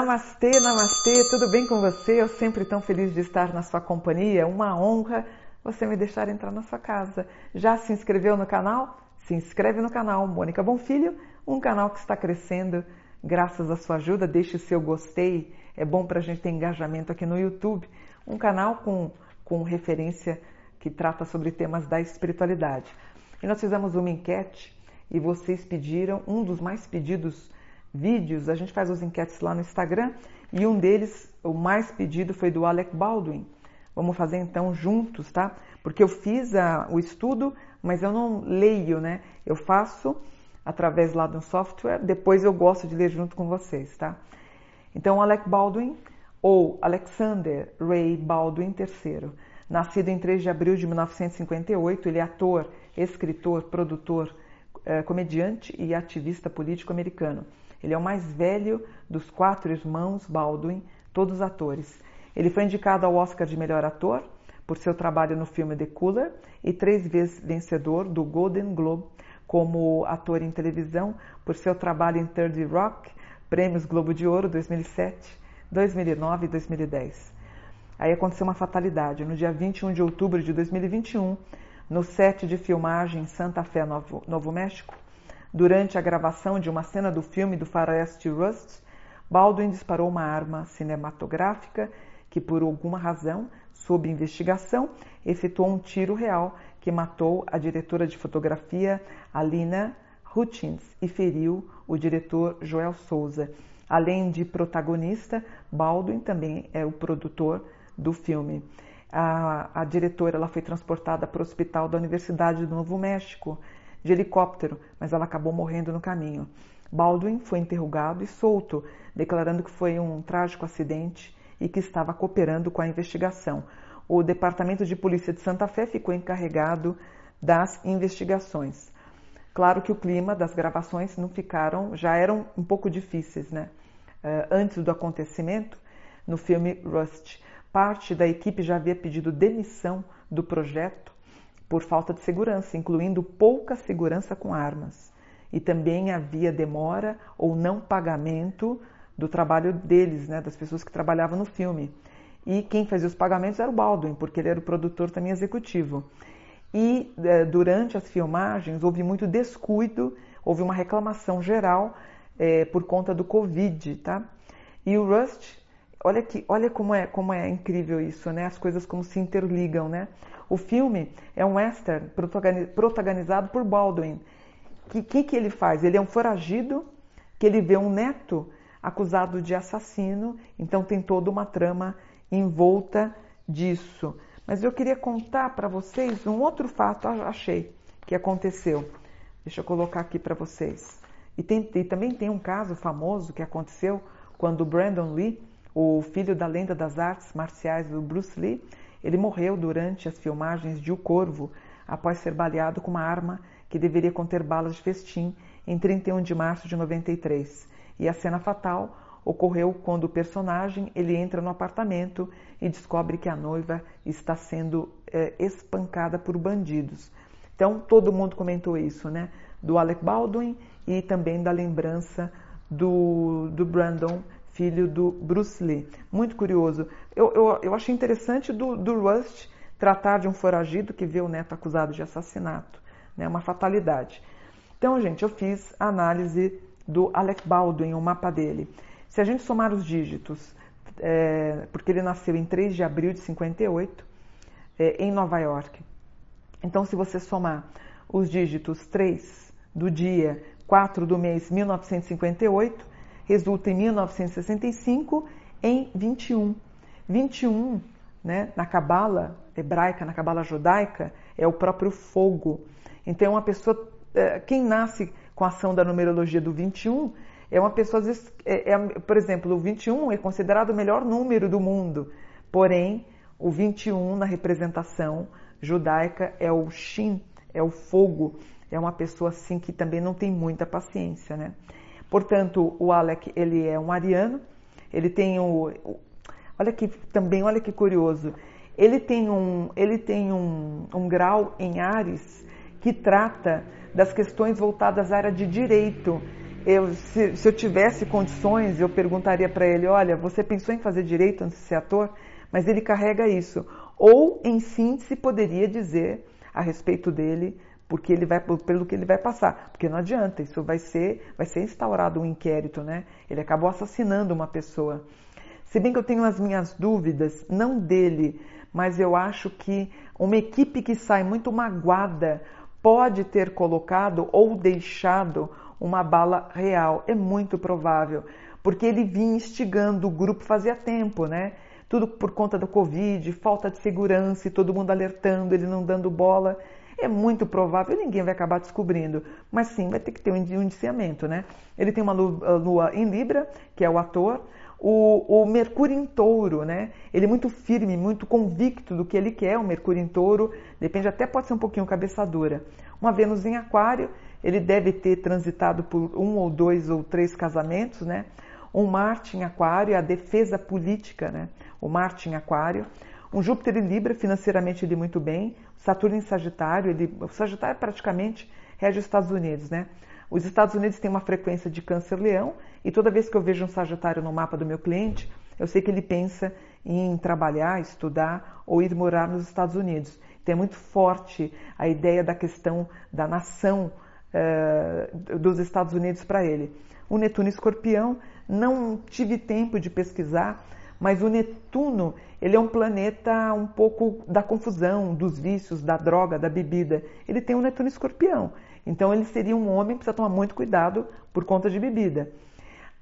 Namastê, namastê, tudo bem com você? Eu sempre tão feliz de estar na sua companhia. Uma honra você me deixar entrar na sua casa. Já se inscreveu no canal? Se inscreve no canal Mônica Bonfilho, um canal que está crescendo graças à sua ajuda. Deixe o seu gostei, é bom para a gente ter engajamento aqui no YouTube. Um canal com, com referência que trata sobre temas da espiritualidade. E nós fizemos uma enquete e vocês pediram, um dos mais pedidos vídeos, a gente faz os enquetes lá no Instagram e um deles, o mais pedido, foi do Alec Baldwin. Vamos fazer então juntos, tá? Porque eu fiz a, o estudo, mas eu não leio, né? Eu faço através lá do software, depois eu gosto de ler junto com vocês, tá? Então, Alec Baldwin, ou Alexander Ray Baldwin III, nascido em 3 de abril de 1958, ele é ator, escritor, produtor, eh, comediante e ativista político americano. Ele é o mais velho dos quatro irmãos Baldwin, todos atores. Ele foi indicado ao Oscar de melhor ator por seu trabalho no filme The Cooler e três vezes vencedor do Golden Globe como ator em televisão por seu trabalho em Third Rock, prêmios Globo de Ouro 2007, 2009 e 2010. Aí aconteceu uma fatalidade. No dia 21 de outubro de 2021, no set de filmagem em Santa Fé, Novo, Novo México, Durante a gravação de uma cena do filme do faroeste Rust, Baldwin disparou uma arma cinematográfica que, por alguma razão, sob investigação, efetuou um tiro real que matou a diretora de fotografia Alina Hutchins e feriu o diretor Joel Souza. Além de protagonista, Baldwin também é o produtor do filme. A, a diretora ela foi transportada para o hospital da Universidade do Novo México, de helicóptero, mas ela acabou morrendo no caminho. Baldwin foi interrogado e solto, declarando que foi um trágico acidente e que estava cooperando com a investigação. O Departamento de Polícia de Santa Fé ficou encarregado das investigações. Claro que o clima das gravações não ficaram, já eram um pouco difíceis, né? Uh, antes do acontecimento, no filme Rust, parte da equipe já havia pedido demissão do projeto por falta de segurança, incluindo pouca segurança com armas. E também havia demora ou não pagamento do trabalho deles, né, das pessoas que trabalhavam no filme. E quem fazia os pagamentos era o Baldwin, porque ele era o produtor também executivo. E eh, durante as filmagens houve muito descuido, houve uma reclamação geral eh, por conta do Covid, tá? E o Rust, olha que, olha como é, como é incrível isso, né? As coisas como se interligam, né? O filme é um western protagonizado por Baldwin. O que, que, que ele faz? Ele é um foragido que ele vê um neto acusado de assassino, então tem toda uma trama em disso. Mas eu queria contar para vocês um outro fato, achei, que aconteceu. Deixa eu colocar aqui para vocês. E, tem, e, também tem um caso famoso que aconteceu quando Brandon Lee, o filho da lenda das artes marciais do Bruce Lee, ele morreu durante as filmagens de O Corvo, após ser baleado com uma arma que deveria conter balas de festim em 31 de março de 93. E a cena fatal ocorreu quando o personagem ele entra no apartamento e descobre que a noiva está sendo é, espancada por bandidos. Então todo mundo comentou isso, né? Do Alec Baldwin e também da lembrança do, do Brandon filho do Bruce Lee. Muito curioso. Eu, eu, eu achei interessante do, do Rust tratar de um foragido que vê o neto acusado de assassinato, né, uma fatalidade. Então, gente, eu fiz a análise do Alec Baldwin, o mapa dele. Se a gente somar os dígitos, é, porque ele nasceu em 3 de abril de 58, é, em Nova York. Então, se você somar os dígitos 3 do dia, 4 do mês 1958, resulta em 1965 em 21. 21, né, na cabala hebraica, na cabala judaica, é o próprio fogo. Então, uma pessoa, é, quem nasce com a ação da numerologia do 21 é uma pessoa, é, é, por exemplo, o 21 é considerado o melhor número do mundo, porém, o 21 na representação judaica é o Shin, é o fogo, é uma pessoa assim que também não tem muita paciência, né? Portanto, o Alec, ele é um ariano, ele tem o, olha que também, olha que curioso, ele tem um, ele tem um, um grau em Ares que trata das questões voltadas à área de direito. eu, se, se eu tivesse condições, eu perguntaria para ele: olha, você pensou em fazer direito antes de ser ator? Mas ele carrega isso. Ou, em síntese, poderia dizer a respeito dele porque ele vai pelo que ele vai passar, porque não adianta, isso vai ser vai ser instaurado um inquérito, né? Ele acabou assassinando uma pessoa. Se bem que eu tenho as minhas dúvidas, não dele, mas eu acho que uma equipe que sai muito magoada pode ter colocado ou deixado uma bala real. É muito provável, porque ele vinha instigando o grupo fazia tempo, né? Tudo por conta do Covid, falta de segurança e todo mundo alertando, ele não dando bola. É muito provável, ninguém vai acabar descobrindo, mas sim vai ter que ter um indiciamento, né? Ele tem uma lua em Libra, que é o ator, o, o, Mercúrio em touro, né? Ele é muito firme, muito convicto do que ele quer, o Mercúrio em touro, depende até pode ser um pouquinho cabeçadura. Uma Vênus em aquário, ele deve ter transitado por um ou dois ou três casamentos, né? Um Marte em aquário, a defesa política, né? O Marte em aquário. Um Júpiter em Libra, financeiramente ele muito bem. Saturno em Sagitário, ele, o Sagitário praticamente rege os Estados Unidos, né? Os Estados Unidos têm uma frequência de câncer-leão e toda vez que eu vejo um Sagitário no mapa do meu cliente, eu sei que ele pensa em trabalhar, estudar ou ir morar nos Estados Unidos. Então é muito forte a ideia da questão da nação uh, dos Estados Unidos para ele. O Netuno Escorpião, não tive tempo de pesquisar, mas o Netuno, ele é um planeta um pouco da confusão, dos vícios, da droga, da bebida. Ele tem um Netuno escorpião. Então ele seria um homem que precisa tomar muito cuidado por conta de bebida.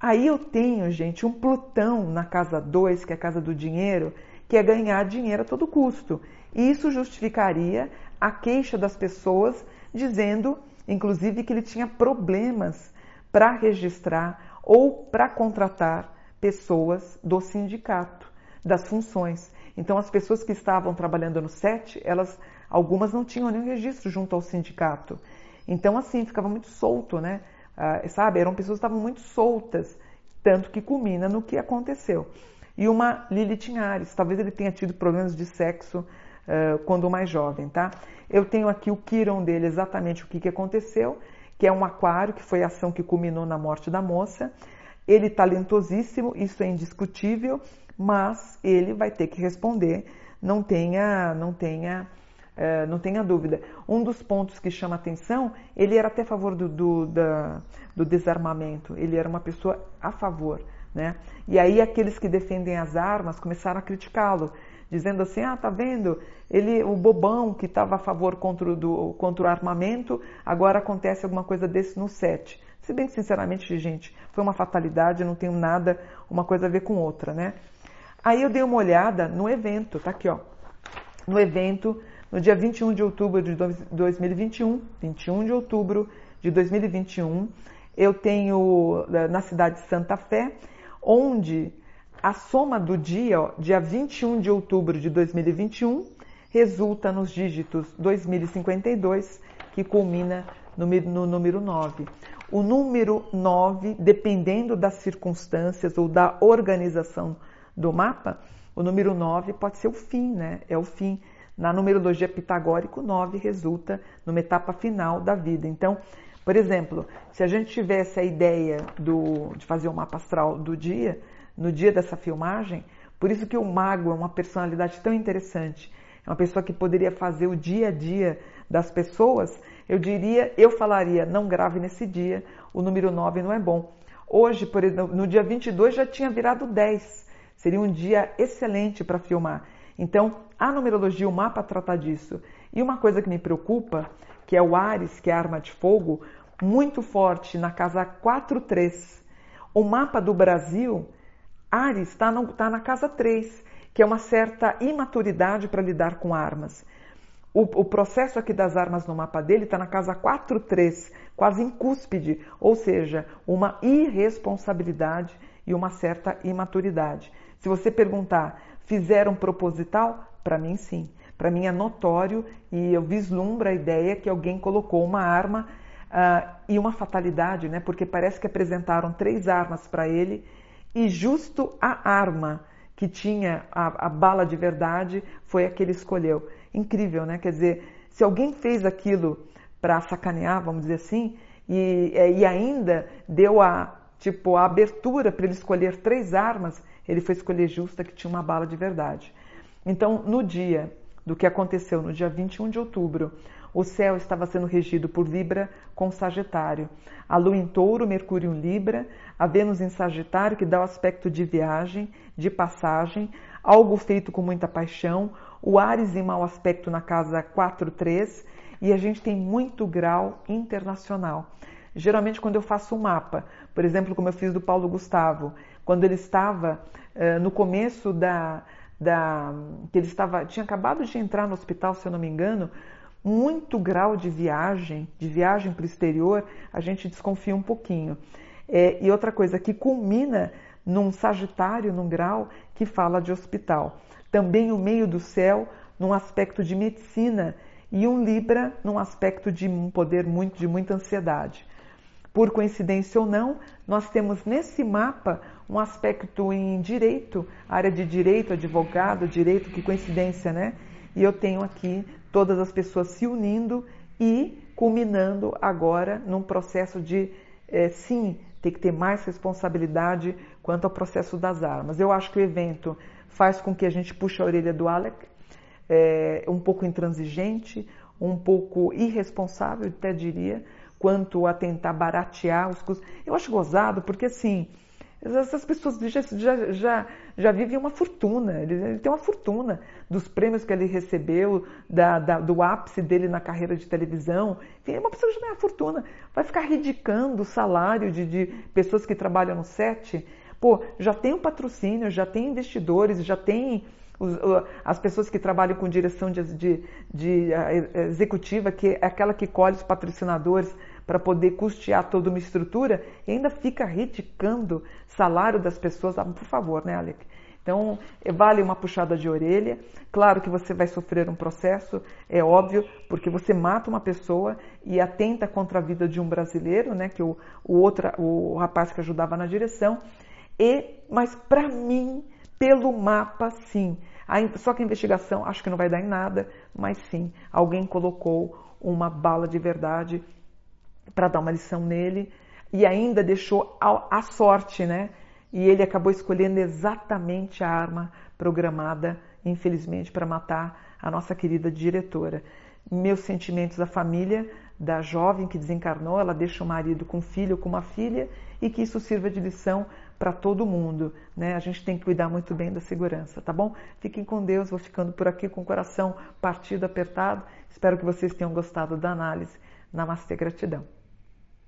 Aí eu tenho, gente, um Plutão na casa 2, que é a casa do dinheiro, que é ganhar dinheiro a todo custo. E isso justificaria a queixa das pessoas dizendo, inclusive, que ele tinha problemas para registrar ou para contratar pessoas do sindicato, das funções. Então, as pessoas que estavam trabalhando no SET, elas, algumas não tinham nenhum registro junto ao sindicato. Então, assim, ficava muito solto, né? Ah, sabe? Eram pessoas que estavam muito soltas, tanto que culmina no que aconteceu. E uma Lilith em Ares, talvez ele tenha tido problemas de sexo uh, quando mais jovem, tá? Eu tenho aqui o Kiron dele, exatamente o que, que aconteceu, que é um aquário, que foi a ação que culminou na morte da moça. Ele talentosíssimo, isso é indiscutível, mas ele vai ter que responder. Não tenha, não tenha, uh, não tenha dúvida. Um dos pontos que chama atenção, ele era até a favor do, do, da, do desarmamento. Ele era uma pessoa a favor, né? E aí aqueles que defendem as armas começaram a criticá-lo, dizendo assim: ah, tá vendo? Ele, o bobão que estava a favor contra o, do, contra o armamento, agora acontece alguma coisa desse no set. Se bem que, sinceramente, gente, foi uma fatalidade, não tem nada, uma coisa a ver com outra, né? Aí eu dei uma olhada no evento, tá aqui, ó. No evento, no dia 21 de outubro de 2021, 21 de outubro de 2021, eu tenho eh, na cidade de Santa Fé, onde a soma do dia, ó, dia 21 de outubro de 2021, resulta nos dígitos 2052, que culmina no, número 9. O número 9, dependendo das circunstâncias ou da organização do mapa, o número 9 pode ser o fim, né? É o fim. Na numerologia pitagórica, o 9 resulta numa etapa final da vida. Então, por exemplo, se a gente tivesse a ideia do, de fazer o um mapa astral do dia, no dia dessa filmagem, por isso que o mago é uma personalidade tão interessante. Uma pessoa que poderia fazer o dia a dia das pessoas eu diria, eu falaria, não grave nesse dia, o número 9 não é bom. Hoje, por exemplo, no dia 22 já tinha virado 10. Seria um dia excelente para filmar. Então, a numerologia, o mapa trata disso. E uma coisa que me preocupa, que é o Ares, que é a arma de fogo, muito forte na casa 43. O mapa do Brasil, Ares está tá na casa 3, que é uma certa imaturidade para lidar com armas. O, o, processo aqui das armas no mapa dele está na casa 4-3, quase em cúspide, ou seja, uma irresponsabilidade e uma certa imaturidade. Se você perguntar, fizeram proposital? Para mim, sim. Para mim é notório e eu vislumbro a ideia que alguém colocou uma arma uh, e uma fatalidade, né? Porque parece que apresentaram três armas para ele e justo a arma que tinha a, a bala de verdade foi a que ele escolheu. Incrível, né? Quer dizer, se alguém fez aquilo para sacanear, vamos dizer assim, e, é, e ainda deu a tipo a abertura para ele escolher três armas, ele foi escolher justa que tinha uma bala de verdade. Então, no dia do que aconteceu, no dia 21 de outubro, o céu estava sendo regido por Libra com Sagitário. A Lua em Touro, Mercúrio em Libra, a Vênus em Sagitário, que dá o aspecto de viagem, de passagem, algo feito com muita paixão, o Ares em mau aspecto na casa 4, 3, e a gente tem muito grau internacional. Geralmente, quando eu faço um mapa, por exemplo, como eu fiz do Paulo Gustavo, quando ele estava uh, no começo da, da. que ele estava. tinha acabado de entrar no hospital, se eu não me engano, muito grau de viagem, de viagem para o exterior, a gente desconfia um pouquinho. É, e outra coisa, que culmina num Sagitário, num grau que fala de hospital. Também o meio do céu, num aspecto de medicina, e um Libra num aspecto de um poder muito, de muita ansiedade. Por coincidência ou não, nós temos nesse mapa um aspecto em direito, área de direito, advogado, direito, que coincidência, né? E eu tenho aqui todas as pessoas se unindo e culminando agora num processo de, é, sim, ter que ter mais responsabilidade quanto ao processo das armas. Eu acho que o evento faz com que a gente puxe a orelha do Alec, é, um pouco intransigente, um pouco irresponsável, até diria, quanto a tentar baratear os custos. Eu acho gozado, porque assim, essas pessoas já, já, já, já vivem uma fortuna, ele, ele, tem uma fortuna dos prêmios que ele recebeu, da, da, do ápice dele na carreira de televisão. Enfim, é uma pessoa que já tem uma fortuna. Vai ficar ridicando o salário de, de pessoas que trabalham no set. Pô, já tem um patrocínio, já tem investidores, já tem as pessoas que trabalham com direção de, de, de executiva, que é aquela que colhe os patrocinadores para poder custear toda uma estrutura e ainda fica criticando salário das pessoas. Ah, por favor, né, Alec? Então, vale uma puxada de orelha. Claro que você vai sofrer um processo, é óbvio, porque você mata uma pessoa e atenta contra a vida de um brasileiro, né, que o, o outro, o rapaz que ajudava na direção. E, mas para mim, pelo mapa, sim. Só que a investigação acho que não vai dar em nada, mas sim, alguém colocou uma bala de verdade para dar uma lição nele e ainda deixou a, sorte, né? E ele acabou escolhendo exatamente a arma programada, infelizmente, para matar a nossa querida diretora. Meus sentimentos à família da jovem que desencarnou, ela deixa o marido com um filho, com uma filha, e que isso sirva de lição para todo mundo. Né? A gente tem que cuidar muito bem da segurança, tá bom? Fiquem com Deus, vou ficando por aqui com o coração partido, apertado. Espero que vocês tenham gostado da análise. Namastê, gratidão.